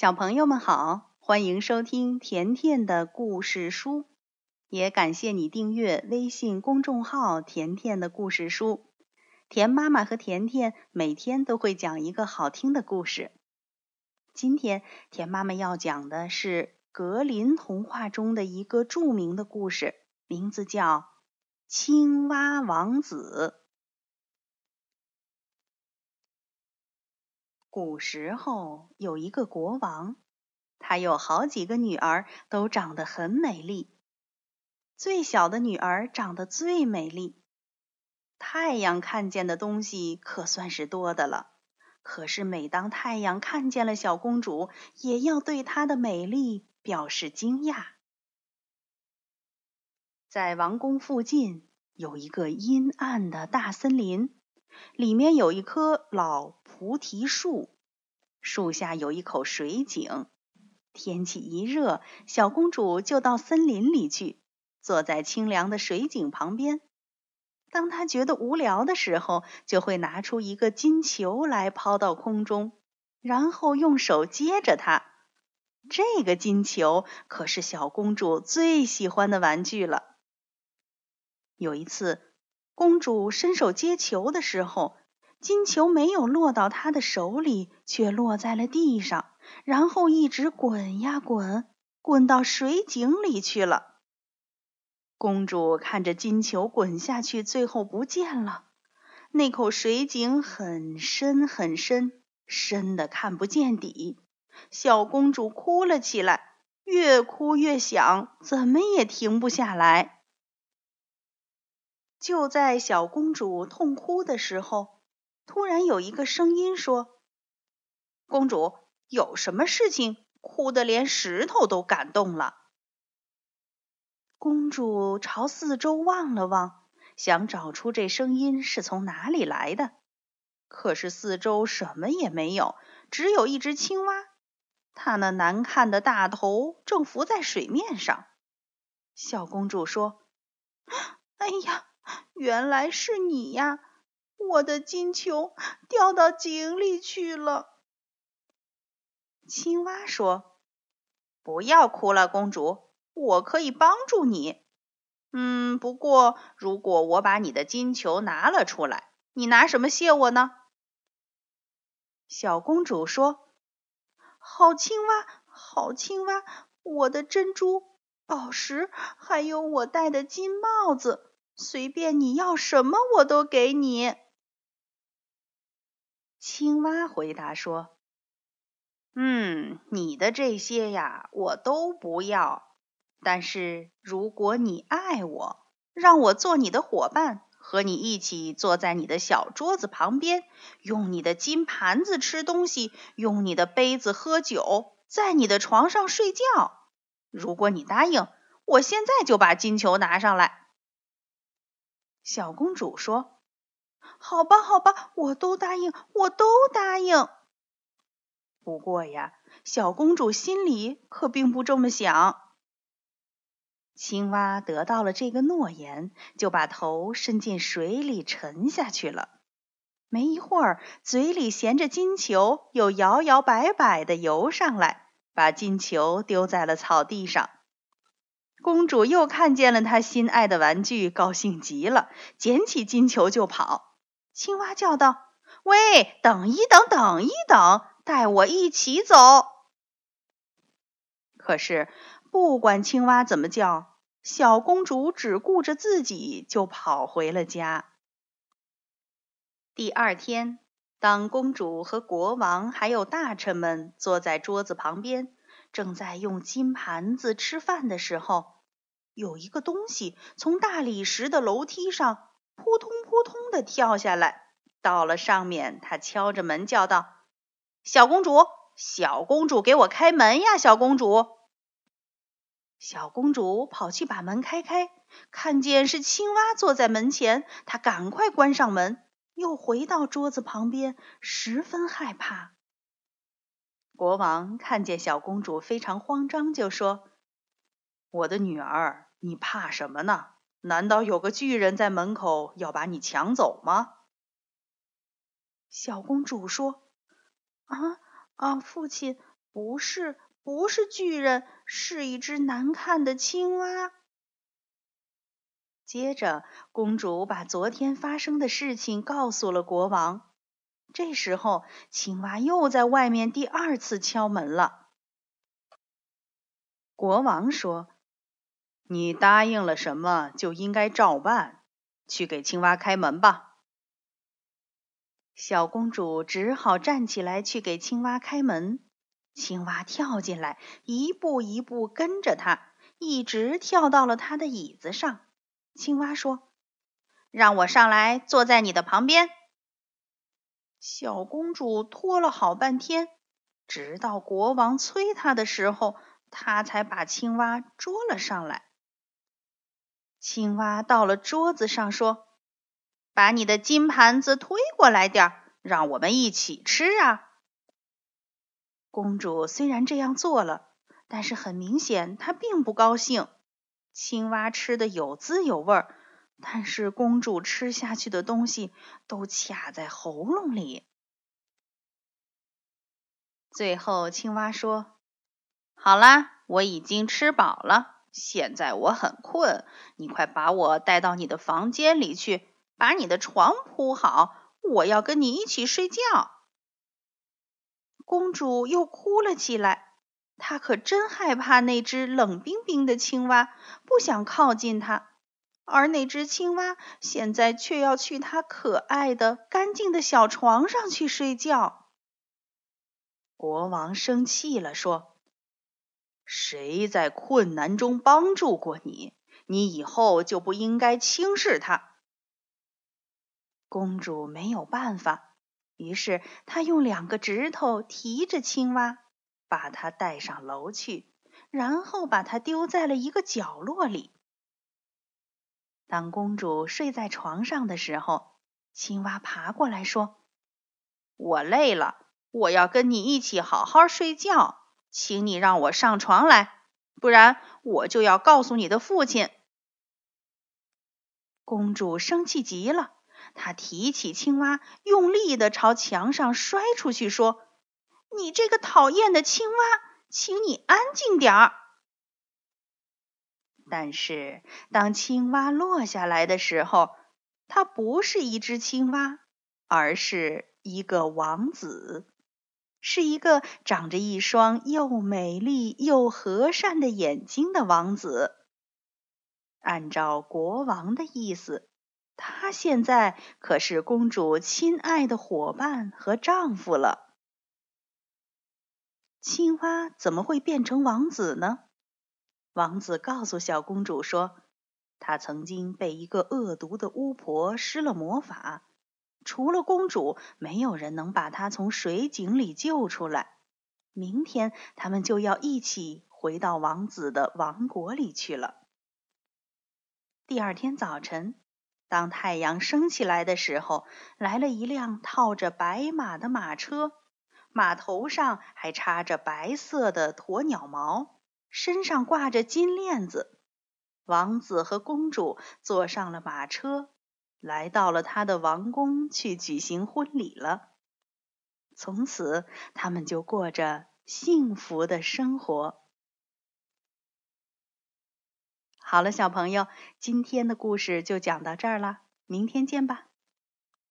小朋友们好，欢迎收听甜甜的故事书，也感谢你订阅微信公众号“甜甜的故事书”。甜妈妈和甜甜每天都会讲一个好听的故事。今天甜妈妈要讲的是格林童话中的一个著名的故事，名字叫《青蛙王子》。古时候有一个国王，他有好几个女儿，都长得很美丽。最小的女儿长得最美丽，太阳看见的东西可算是多的了。可是每当太阳看见了小公主，也要对她的美丽表示惊讶。在王宫附近有一个阴暗的大森林。里面有一棵老菩提树，树下有一口水井。天气一热，小公主就到森林里去，坐在清凉的水井旁边。当她觉得无聊的时候，就会拿出一个金球来抛到空中，然后用手接着它。这个金球可是小公主最喜欢的玩具了。有一次。公主伸手接球的时候，金球没有落到她的手里，却落在了地上，然后一直滚呀滚，滚到水井里去了。公主看着金球滚下去，最后不见了。那口水井很深很深，深的看不见底。小公主哭了起来，越哭越响，怎么也停不下来。就在小公主痛哭的时候，突然有一个声音说：“公主，有什么事情哭得连石头都感动了？”公主朝四周望了望，想找出这声音是从哪里来的。可是四周什么也没有，只有一只青蛙，它那难看的大头正浮在水面上。小公主说：“ 哎呀！”原来是你呀！我的金球掉到井里去了。青蛙说：“不要哭了，公主，我可以帮助你。嗯，不过如果我把你的金球拿了出来，你拿什么谢我呢？”小公主说：“好青蛙，好青蛙，我的珍珠、宝石，还有我戴的金帽子。”随便你要什么，我都给你。青蛙回答说：“嗯，你的这些呀，我都不要。但是如果你爱我，让我做你的伙伴，和你一起坐在你的小桌子旁边，用你的金盘子吃东西，用你的杯子喝酒，在你的床上睡觉。如果你答应，我现在就把金球拿上来。”小公主说：“好吧，好吧，我都答应，我都答应。不过呀，小公主心里可并不这么想。”青蛙得到了这个诺言，就把头伸进水里沉下去了。没一会儿，嘴里衔着金球，又摇摇摆摆的游上来，把金球丢在了草地上。公主又看见了她心爱的玩具，高兴极了，捡起金球就跑。青蛙叫道：“喂，等一等，等一等，带我一起走。”可是不管青蛙怎么叫，小公主只顾着自己，就跑回了家。第二天，当公主和国王还有大臣们坐在桌子旁边。正在用金盘子吃饭的时候，有一个东西从大理石的楼梯上扑通扑通的跳下来，到了上面。他敲着门叫道：“小公主，小公主，给我开门呀！小公主。”小公主跑去把门开开，看见是青蛙坐在门前，她赶快关上门，又回到桌子旁边，十分害怕。国王看见小公主非常慌张，就说：“我的女儿，你怕什么呢？难道有个巨人在门口要把你抢走吗？”小公主说：“啊啊，父亲，不是，不是巨人，是一只难看的青蛙。接着，公主把昨天发生的事情告诉了国王。这时候，青蛙又在外面第二次敲门了。国王说：“你答应了什么，就应该照办。去给青蛙开门吧。”小公主只好站起来去给青蛙开门。青蛙跳进来，一步一步跟着她，一直跳到了她的椅子上。青蛙说：“让我上来坐在你的旁边。”小公主拖了好半天，直到国王催她的时候，她才把青蛙捉了上来。青蛙到了桌子上，说：“把你的金盘子推过来点儿，让我们一起吃啊！”公主虽然这样做了，但是很明显她并不高兴。青蛙吃的有滋有味儿，但是公主吃下去的东西都卡在喉咙里。最后，青蛙说：“好啦，我已经吃饱了，现在我很困，你快把我带到你的房间里去，把你的床铺好，我要跟你一起睡觉。”公主又哭了起来。她可真害怕那只冷冰冰的青蛙，不想靠近它。而那只青蛙现在却要去它可爱的、干净的小床上去睡觉。国王生气了，说：“谁在困难中帮助过你，你以后就不应该轻视他。”公主没有办法，于是她用两个指头提着青蛙。把它带上楼去，然后把它丢在了一个角落里。当公主睡在床上的时候，青蛙爬过来说：“我累了，我要跟你一起好好睡觉，请你让我上床来，不然我就要告诉你的父亲。”公主生气极了，她提起青蛙，用力的朝墙上摔出去，说。你这个讨厌的青蛙，请你安静点儿。但是，当青蛙落下来的时候，它不是一只青蛙，而是一个王子，是一个长着一双又美丽又和善的眼睛的王子。按照国王的意思，他现在可是公主亲爱的伙伴和丈夫了。青蛙怎么会变成王子呢？王子告诉小公主说，他曾经被一个恶毒的巫婆施了魔法，除了公主，没有人能把她从水井里救出来。明天他们就要一起回到王子的王国里去了。第二天早晨，当太阳升起来的时候，来了一辆套着白马的马车。马头上还插着白色的鸵鸟毛，身上挂着金链子。王子和公主坐上了马车，来到了他的王宫去举行婚礼了。从此，他们就过着幸福的生活。好了，小朋友，今天的故事就讲到这儿了，明天见吧。